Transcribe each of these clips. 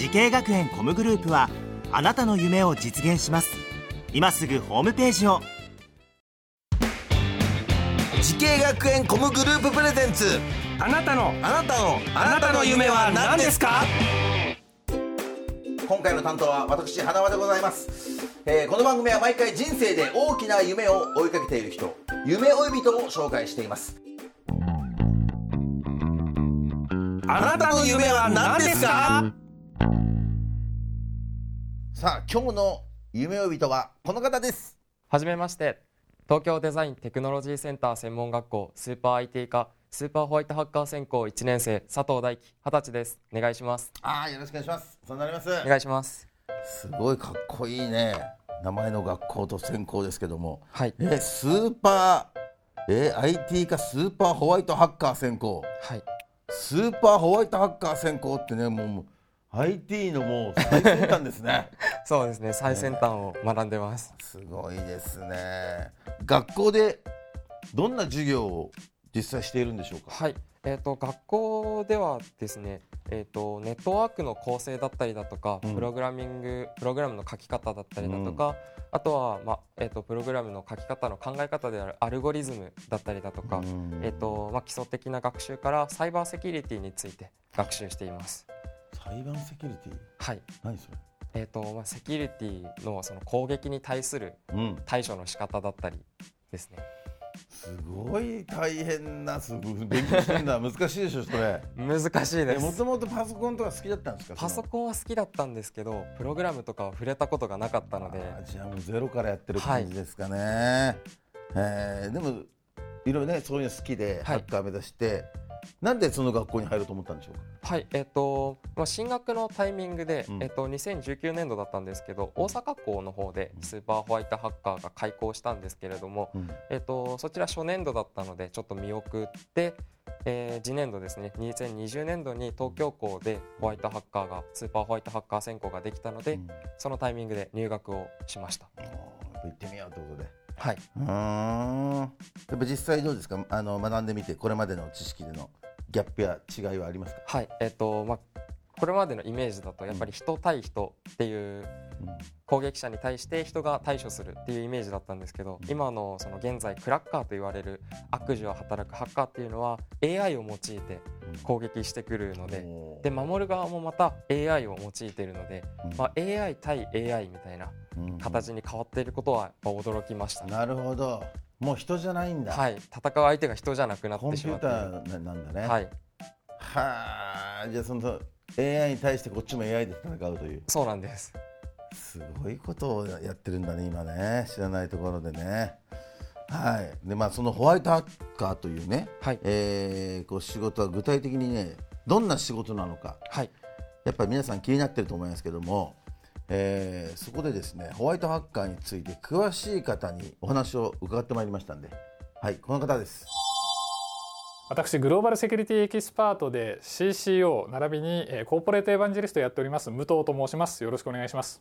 滋慶学園 COM グループはあなたの夢を実現します。今すぐホームページを。滋慶学園 COM グループプレゼンツ。あなたのあなたのあなたの夢は何ですか？今回の担当は私花輪でございます、えーこの番組は毎回人生で大きな夢を追いかけている人夢追い人を紹介しています。あなたの夢は何ですか？さあ今日の夢追い人はこの方です。はじめまして。東京デザインテクノロジーセンター専門学校スーパー IT 科スーパーホワイトハッカー専攻1年生佐藤大樹20歳です。お願いします。あーよろしくお願いします。そうなります？お願いします。すごいかっこいいね。名前の学校と専攻ですけども。はい。えスーパーえ IT かスーパーホワイトハッカー専攻。はい。スーパーホワイトハッカー専攻ってねもう IT のもう最先端ですねそうですね最先端を学んでますすごい。ですね学校でどんな授業を実際してい。るんでしょうかはい。えー、と学校ではですね、えー、とネットワークの構成だったりだとか、プログラミングプログラムの書き方だったりだとか、あとは、まえー、とプログラムの書き方の考え方であるアルゴリズムだったりだとか、えーとま、基礎的な学習からサイバーセキュリティについ。て学習してい。ます。裁判セキュリティ？はい。何それ？えーとまあ、セキュリティのその攻撃に対するうん。対処の仕方だったりですね。すごい大変なすごい勉強してるんだ難しいでしょそれ。難しいです。えもともとパソコンとか好きだったんですか？パソンコンは好きだったんですけどプログラムとかは触れたことがなかったので。じゃあもうゼロからやってる感じですかね、えーでもいろいろねそういうの好きでハはい。ッカー目指して、なんでその学校に入ろうと思ったんでしょうか？はいえっ、と、まあ、進学のタイミングで、うん。えっと2019年度だったんですけど大阪校の方でスーパーホワイトハッカーが開校したんですけれども、うん。えっとそちら初年度だったのでちょっと見送って、えー次年度ですね2020年度に東京校でホワイトハッカーがスーパーホワイトハッカー専攻ができたので、うん。そのタイミングで入学をしました。行ってみようということではい、うーん。やっぱ実際どうですか？あの学んでみてこれまでの知識でのギャップや違いはありますか、はい。えっとまあ、これまでのイメージだとやっぱり人対人っていう攻撃者に対して人が対処するっていうイメージだったんですけど、うん。今のその現在クラッカーと言われる悪事を働くハッカーっていうのは AI を用いて攻撃してくるので、で守る側もまた AI を用いているので、うん。まあ、AI 対 AI みたいなうん形に変わっていることは驚きました、なるほど。もう人じゃないんだ、はい、戦う相手が人じゃなくなっコンピューてしまっている。ターなんだね。はい、はあ。じゃあその AI に対してこっちも AI で戦うという。そうなんです。すごいことをやってるんだね今ね。知らないところでね。はい。でまあそのホワイトハッカーというね、はい。えーこう仕事は具体的にねどんな仕事なのか。はい。やっぱり皆さん気になってると思いますけども、えーそこでですねホワイトハッカーについて詳しい方にお話を伺ってまいりましたんで。はいこの方です。私グローバルセキュリティエキスパートで CCO 並びにコーポレートエヴァンジェリストやっております武藤と申します。よろしくお願いします。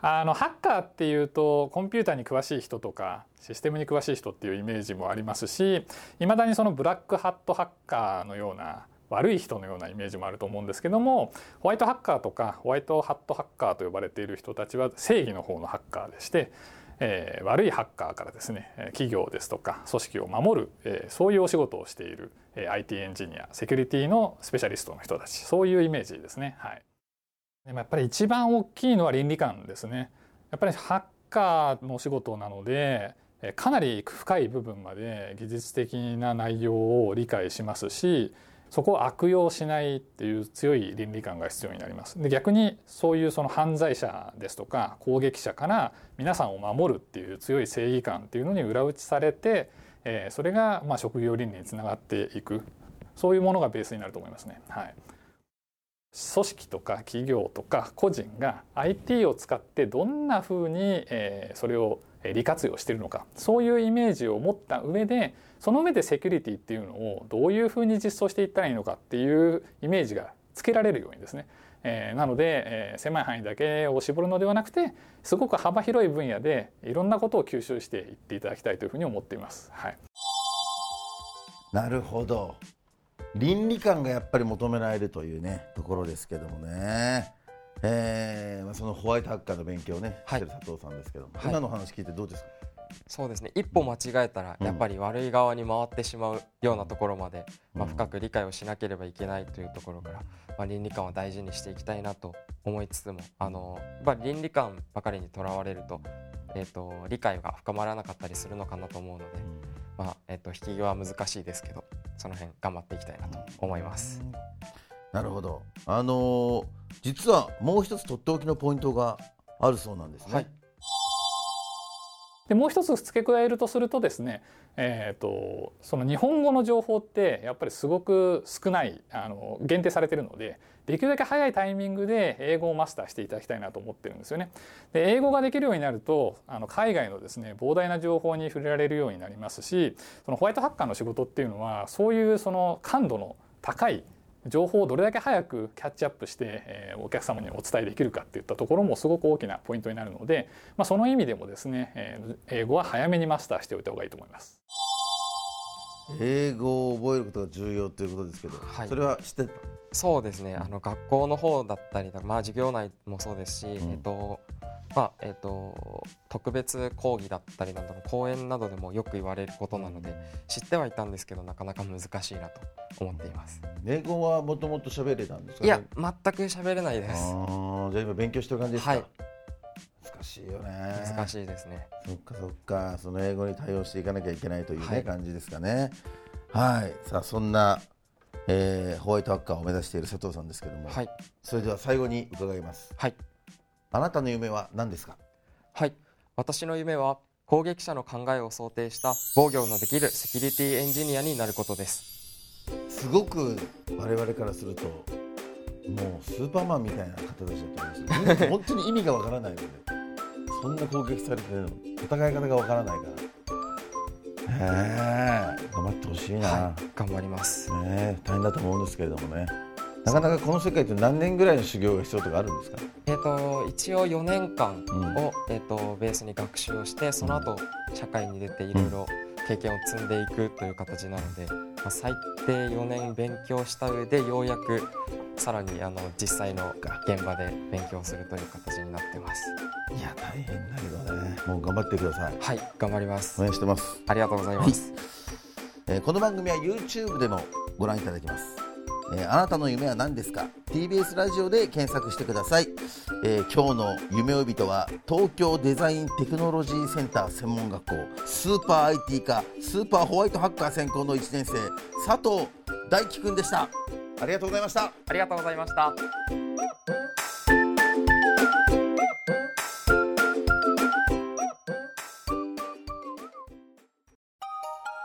あのハッカーっていうとコンピューターに詳しい人とかシステムに詳しい人っていうイメージもありますしいまだにそのブラックハットハッカーのような悪い人のようなイメージもあると思うんですけどもホワイトハッカーとかホワイトハットハッカーと呼ばれている人たちは正義の方のハッカーでしてえー悪いハッカーからですねえー企業ですとか組織を守る、えーそういうお仕事をしている、えー IT エンジニアセキュリティのスペシャリストの人たちそういうイメージですね。はい、でもやっぱり一番大きいのは倫理観ですね。やっぱりハッカーのお仕事なのでえーかなり深い部分まで技術的な内容を理解しますしそこを悪用しないっていう強い倫理観が必要になります。で逆にそういうその犯罪者ですとか攻撃者から皆さんを守るっていう強い正義感っていうのに裏打ちされて、えーそれがまあ職業倫理につながっていくそういうものがベースになると思いますね。はい組織とか企業とか個人が IT を使ってどんなふうに、えー、それを利活用しているのかそういうイメージを持った上でその上でセキュリティっていうのをどういうふうに実装していったらいいのかっていうイメージがつけられるようにですねえー、なので、えー、狭い範囲だけを絞るのではなくてすごく幅広い分野でいろんなことを吸収していっていただきたいというふうに思っています。はい、なるほど倫理観がやっぱり求められるというねところですけどもね。えーまあ、そのホワイトハッカーの勉強をね、はい、してる佐藤さんですけども、はい、今の話聞いてどうですか？そうですね。一歩間違えたらやっぱり悪い側に回ってしまうようなところまで、まあ、深く理解をしなければいけないというところから、まあ、倫理観を大事にしていきたいなと思いつつもあのやっぱ倫理観ばかりにとらわれると,、えーと、理解が深まらなかったりするのかなと思うので、まあえーと、引き際は難しいですけどその辺頑張っていきたいなと思います。なるほど。あのー、実はもう一つとっておきのポイントがあるそうなんですね。はいでもう一つ付け加えるとするとですね、えーと、その日本語の情報ってやっぱりすごく少ないあの限定されてるのでできるだけ早いタイミングで英語をマスターしていただきたいなと思ってるんですよね。で英語ができるようになるとあの海外のですね膨大な情報に触れられるようになりますしそのホワイトハッカーの仕事っていうのはそういうその感度の高い情報をどれだけ早くキャッチアップして、えー、お客様にお伝えできるかっていったところもすごく大きなポイントになるので、まあ、その意味でもですね、えー、英語は早めにマスターしておいた方がいいと思います。英語を覚えることが重要ということですけど、はい、それは知ってそうですね。あの学校の方だったりまあ、授業内もそうですし、うん、えっとまあえーと、特別講義だったりなどの講演などでもよく言われることなので知ってはいたんですけどなかなか難しいなと思っています。英語はもともと喋れたんですか、ね、いや全く喋れないです。あじゃあ今勉強してる感じですか、はい、難しいよね。難しいですね。そっかそっか。その英語に対応していかなきゃいけないというね、はい、感じですかね。はい。さあそんなえー、ホワイトハッカーを目指している佐藤さんですけども、はい、それでは最後に伺います。はい。あなたの夢は何ですか？はい。私の夢は攻撃者の考えを想定した防御のできるセキュリティエンジニアになることです。すごく我々からするともうスーパーマンみたいな方たちだと思います。本当に意味がわからないのでそんな攻撃されてるの戦い方がわからないから。頑張ってほしいな、はい、頑張ります。ね大変だと思うんですけれどもねなかなかこの世界って何年ぐらいの修行が必要とかあるんですか、えーと、一応4年間を、うん、えーと、ベースに学習をしてその後社会に出ていろいろ経験を積んでいくという形なので、まあ、最低4年勉強した上でようやくさらにあの実際の現場で勉強するという形になってます。いや大変だけどね。もう頑張ってください。はい頑張ります。応援してます。ありがとうございます、はい、えー、この番組は YouTube でもご覧いただきますえー、あなたの夢は何ですか？TBS ラジオで検索してください、えー、今日の夢追い人は東京デザインテクノロジーセンター専門学校スーパー IT 科スーパーホワイトハッカー専攻の1年生佐藤大樹くんでした。ありがとうございました。ありがとうございました。